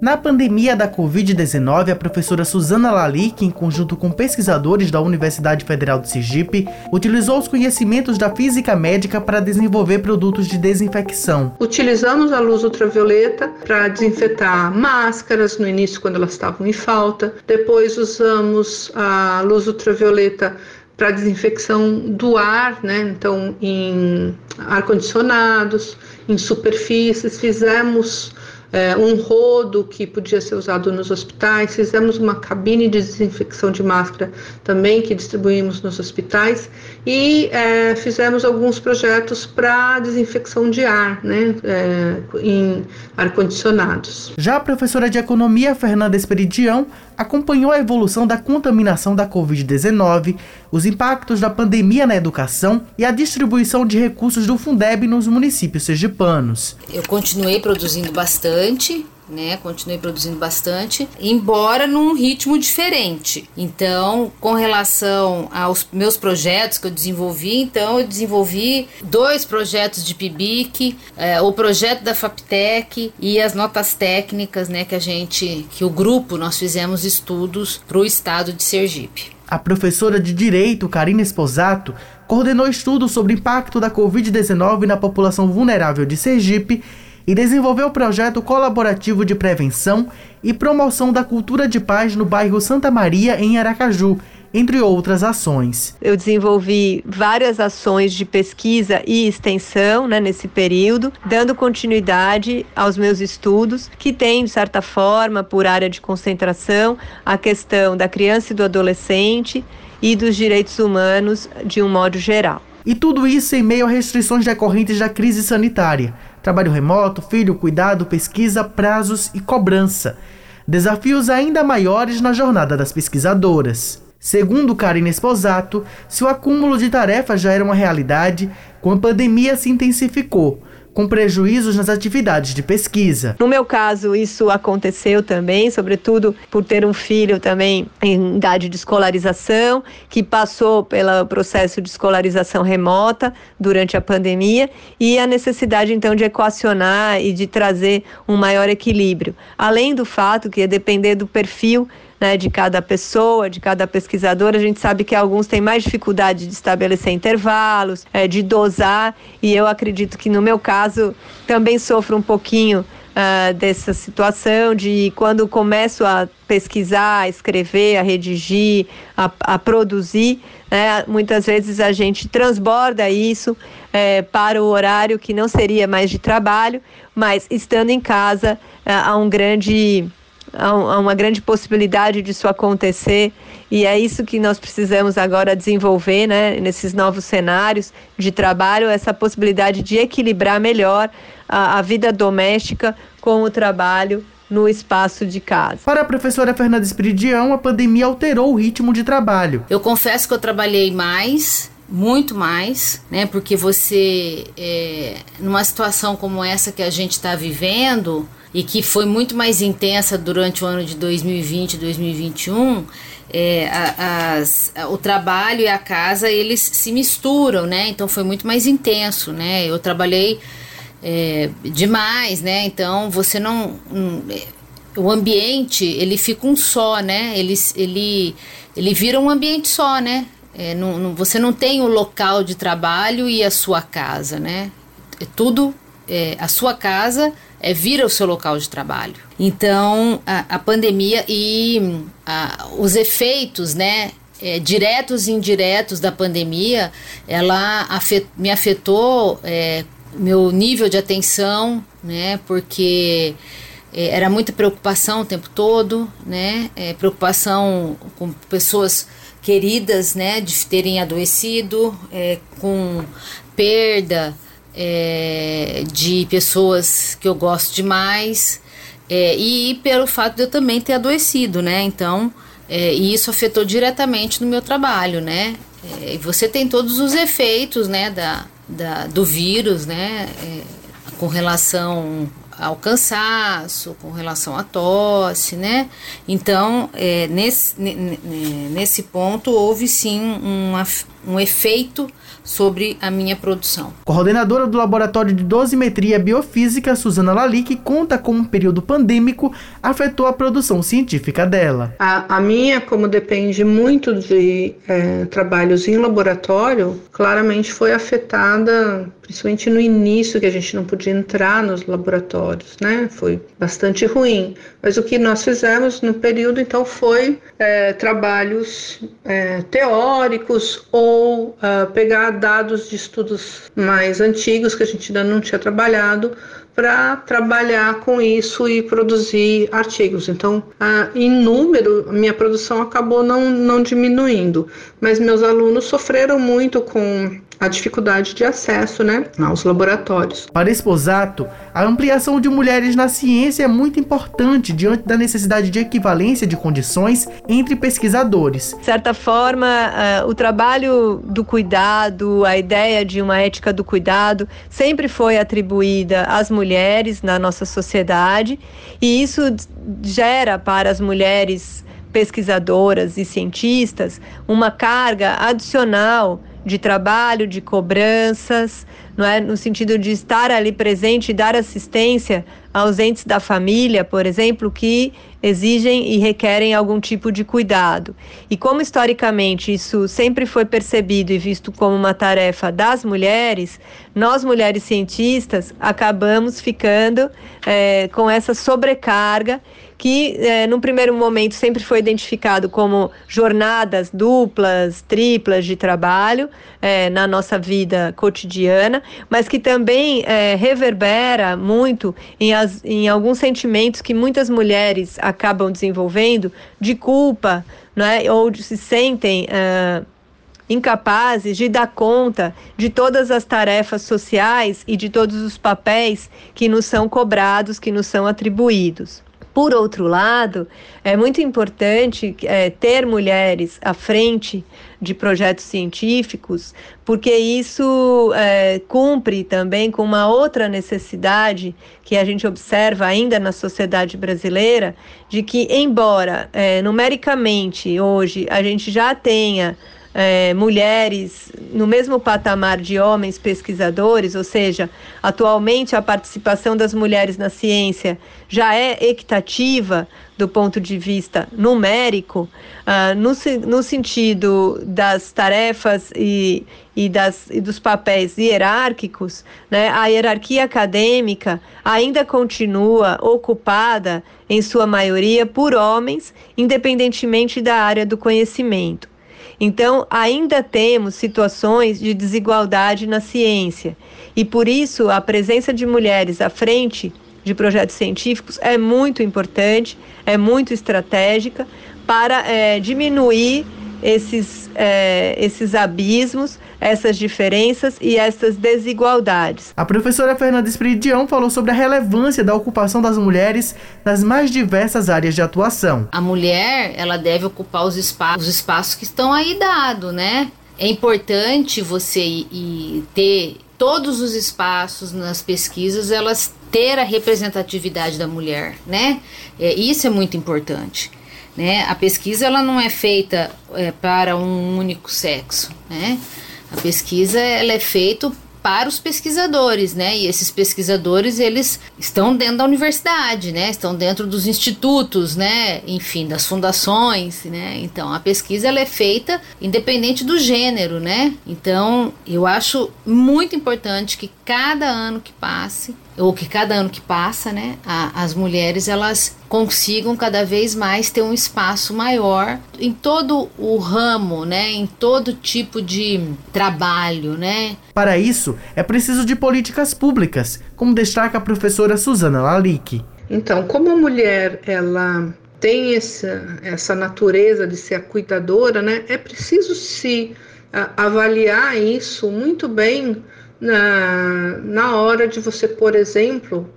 Na pandemia da Covid-19, a professora Suzana Lalique, em conjunto com pesquisadores da Universidade Federal de Sergipe, utilizou os conhecimentos da física médica para desenvolver produtos de desinfecção. Utilizamos a luz ultravioleta para desinfetar máscaras no início quando elas estavam em falta. Depois usamos a luz ultravioleta para desinfecção do ar, né? Então, em ar-condicionados, em superfícies, fizemos é, um rodo que podia ser usado nos hospitais, fizemos uma cabine de desinfecção de máscara também que distribuímos nos hospitais e é, fizemos alguns projetos para desinfecção de ar, né, é, em ar-condicionados. Já a professora de Economia, Fernanda Esperidião, acompanhou a evolução da contaminação da Covid-19, os impactos da pandemia na educação e a distribuição de recursos do Fundeb nos municípios sergipanos. Eu continuei produzindo bastante, né? Continuei produzindo bastante, embora num ritmo diferente. Então, com relação aos meus projetos que eu desenvolvi, então eu desenvolvi dois projetos de PIBIC, é, o projeto da FAPTEC e as notas técnicas, né? Que a gente, que o grupo nós fizemos estudos para o estado de Sergipe. A professora de Direito, Karina Esposato, coordenou estudos sobre o impacto da Covid-19 na população vulnerável de Sergipe e desenvolveu o projeto colaborativo de prevenção e promoção da cultura de paz no bairro Santa Maria, em Aracaju, entre outras ações. Eu desenvolvi várias ações de pesquisa e extensão né, nesse período, dando continuidade aos meus estudos, que têm, de certa forma, por área de concentração, a questão da criança e do adolescente e dos direitos humanos de um modo geral. E tudo isso em meio a restrições decorrentes da crise sanitária trabalho remoto, filho, cuidado, pesquisa, prazos e cobrança. Desafios ainda maiores na jornada das pesquisadoras. Segundo Karine Esposato, se o acúmulo de tarefas já era uma realidade, com a pandemia se intensificou, com prejuízos nas atividades de pesquisa. No meu caso, isso aconteceu também, sobretudo por ter um filho também em idade de escolarização, que passou pelo processo de escolarização remota durante a pandemia e a necessidade então de equacionar e de trazer um maior equilíbrio. Além do fato que ia depender do perfil né, de cada pessoa, de cada pesquisador. A gente sabe que alguns têm mais dificuldade de estabelecer intervalos, é, de dosar, e eu acredito que no meu caso também sofro um pouquinho uh, dessa situação de quando começo a pesquisar, a escrever, a redigir, a, a produzir, né, muitas vezes a gente transborda isso é, para o horário que não seria mais de trabalho, mas estando em casa uh, há um grande há uma grande possibilidade disso acontecer e é isso que nós precisamos agora desenvolver, né, nesses novos cenários de trabalho, essa possibilidade de equilibrar melhor a, a vida doméstica com o trabalho no espaço de casa. Para a professora Fernanda Espiridião, a pandemia alterou o ritmo de trabalho. Eu confesso que eu trabalhei mais, muito mais, né? Porque você, é, numa situação como essa que a gente está vivendo, e que foi muito mais intensa durante o ano de 2020 e 2021, é, as, o trabalho e a casa eles se misturam, né? Então foi muito mais intenso, né? Eu trabalhei é, demais, né? Então você não, não, o ambiente ele fica um só, né? Ele, ele, ele vira um ambiente só, né? É, não, não, você não tem o local de trabalho e a sua casa, né? É tudo é, a sua casa é, vira o seu local de trabalho. Então, a, a pandemia e a, os efeitos, né, é, diretos e indiretos da pandemia, ela afet, me afetou é, meu nível de atenção, né, porque é, era muita preocupação o tempo todo, né, é, preocupação com pessoas queridas, né, de terem adoecido, é, com perda, é, de pessoas que eu gosto demais é, e pelo fato de eu também ter adoecido, né? Então, é, e isso afetou diretamente no meu trabalho, né? É, e você tem todos os efeitos, né, da, da do vírus, né? É, com relação ao cansaço, com relação à tosse, né? Então, é, nesse, nesse ponto, houve sim uma, um efeito sobre a minha produção. Coordenadora do Laboratório de Dosimetria Biofísica, Suzana Lalique, conta como o período pandêmico afetou a produção científica dela. A, a minha, como depende muito de é, trabalhos em laboratório, claramente foi afetada, principalmente no início, que a gente não podia entrar nos laboratórios, né? Foi bastante ruim. Mas o que nós fizemos no período, então, foi é, trabalhos é, teóricos ou uh, pegar dados de estudos mais antigos que a gente ainda não tinha trabalhado para trabalhar com isso e produzir artigos. Então, a, em número, minha produção acabou não, não diminuindo, mas meus alunos sofreram muito com a dificuldade de acesso né, aos laboratórios. Para Esposato, a ampliação de mulheres na ciência é muito importante diante da necessidade de equivalência de condições entre pesquisadores. De certa forma, uh, o trabalho do cuidado, a ideia de uma ética do cuidado, sempre foi atribuída às mulheres na nossa sociedade, e isso gera para as mulheres pesquisadoras e cientistas uma carga adicional de trabalho, de cobranças, não é? no sentido de estar ali presente e dar assistência aos entes da família, por exemplo, que exigem e requerem algum tipo de cuidado. E como historicamente isso sempre foi percebido e visto como uma tarefa das mulheres, nós mulheres cientistas acabamos ficando é, com essa sobrecarga que é, num primeiro momento sempre foi identificado como jornadas duplas, triplas de trabalho é, na nossa vida cotidiana, mas que também é, reverbera muito em, as, em alguns sentimentos que muitas mulheres acabam desenvolvendo de culpa, né, ou se sentem é, incapazes de dar conta de todas as tarefas sociais e de todos os papéis que nos são cobrados, que nos são atribuídos. Por outro lado, é muito importante é, ter mulheres à frente de projetos científicos, porque isso é, cumpre também com uma outra necessidade que a gente observa ainda na sociedade brasileira, de que, embora é, numericamente hoje a gente já tenha é, mulheres no mesmo patamar de homens pesquisadores, ou seja, atualmente a participação das mulheres na ciência já é equitativa do ponto de vista numérico, uh, no, no sentido das tarefas e, e, das, e dos papéis hierárquicos, né, a hierarquia acadêmica ainda continua ocupada, em sua maioria, por homens, independentemente da área do conhecimento. Então, ainda temos situações de desigualdade na ciência. E por isso, a presença de mulheres à frente de projetos científicos é muito importante, é muito estratégica para é, diminuir esses, é, esses abismos, essas diferenças e essas desigualdades. A professora Fernanda Espiridião falou sobre a relevância da ocupação das mulheres nas mais diversas áreas de atuação. A mulher, ela deve ocupar os espaços, os espaços que estão aí dados, né? É importante você ir, ter todos os espaços nas pesquisas, elas ter a representatividade da mulher, né? É, isso é muito importante. Né? A pesquisa ela não é feita é, para um único sexo, né? A pesquisa ela é feita para os pesquisadores, né? E esses pesquisadores, eles estão dentro da universidade, né? Estão dentro dos institutos, né? Enfim, das fundações, né? Então, a pesquisa ela é feita independente do gênero, né? Então, eu acho muito importante que cada ano que passe ou que cada ano que passa, né, a, as mulheres elas consigam cada vez mais ter um espaço maior em todo o ramo, né, em todo tipo de trabalho, né. Para isso, é preciso de políticas públicas, como destaca a professora Suzana Lalique. Então, como a mulher ela tem essa, essa natureza de ser a cuidadora, né, é preciso se avaliar isso muito bem na, na hora de você, por exemplo,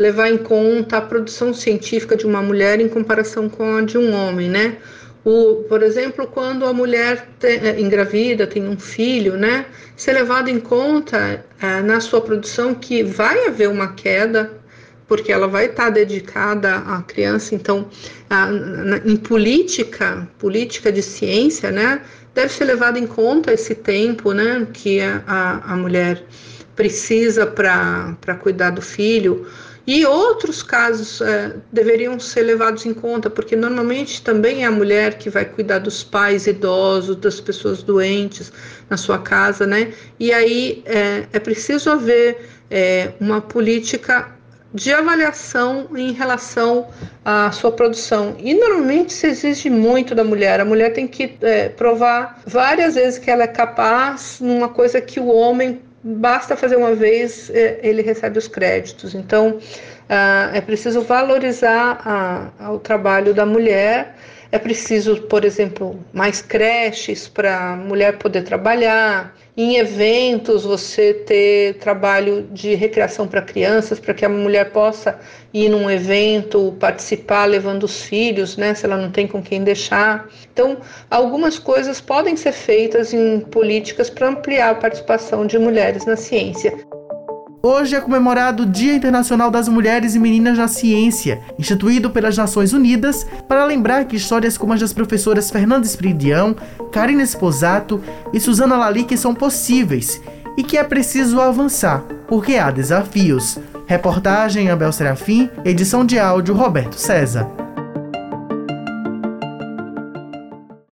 levar em conta a produção científica de uma mulher em comparação com a de um homem, né? O, por exemplo, quando a mulher é, engravida, tem um filho, né? Ser levado em conta é, na sua produção que vai haver uma queda, porque ela vai estar dedicada à criança. Então, a, na, em política, política de ciência, né? deve ser levado em conta esse tempo, né, que a, a mulher precisa para cuidar do filho. E outros casos é, deveriam ser levados em conta, porque normalmente também é a mulher que vai cuidar dos pais idosos, das pessoas doentes na sua casa, né? E aí é, é preciso haver é, uma política de avaliação em relação à sua produção. E normalmente se exige muito da mulher. A mulher tem que é, provar várias vezes que ela é capaz numa coisa que o homem basta fazer uma vez, é, ele recebe os créditos. Então, ah, é preciso valorizar a, o trabalho da mulher. É preciso, por exemplo, mais creches para a mulher poder trabalhar. Em eventos, você ter trabalho de recreação para crianças, para que a mulher possa ir num evento, participar, levando os filhos, né, se ela não tem com quem deixar. Então, algumas coisas podem ser feitas em políticas para ampliar a participação de mulheres na ciência. Hoje é comemorado o Dia Internacional das Mulheres e Meninas na Ciência, instituído pelas Nações Unidas para lembrar que histórias como as das professoras Fernanda Espiridião, Karina Esposato e Suzana Lalique são possíveis e que é preciso avançar, porque há desafios. Reportagem Abel Serafim, edição de áudio Roberto César.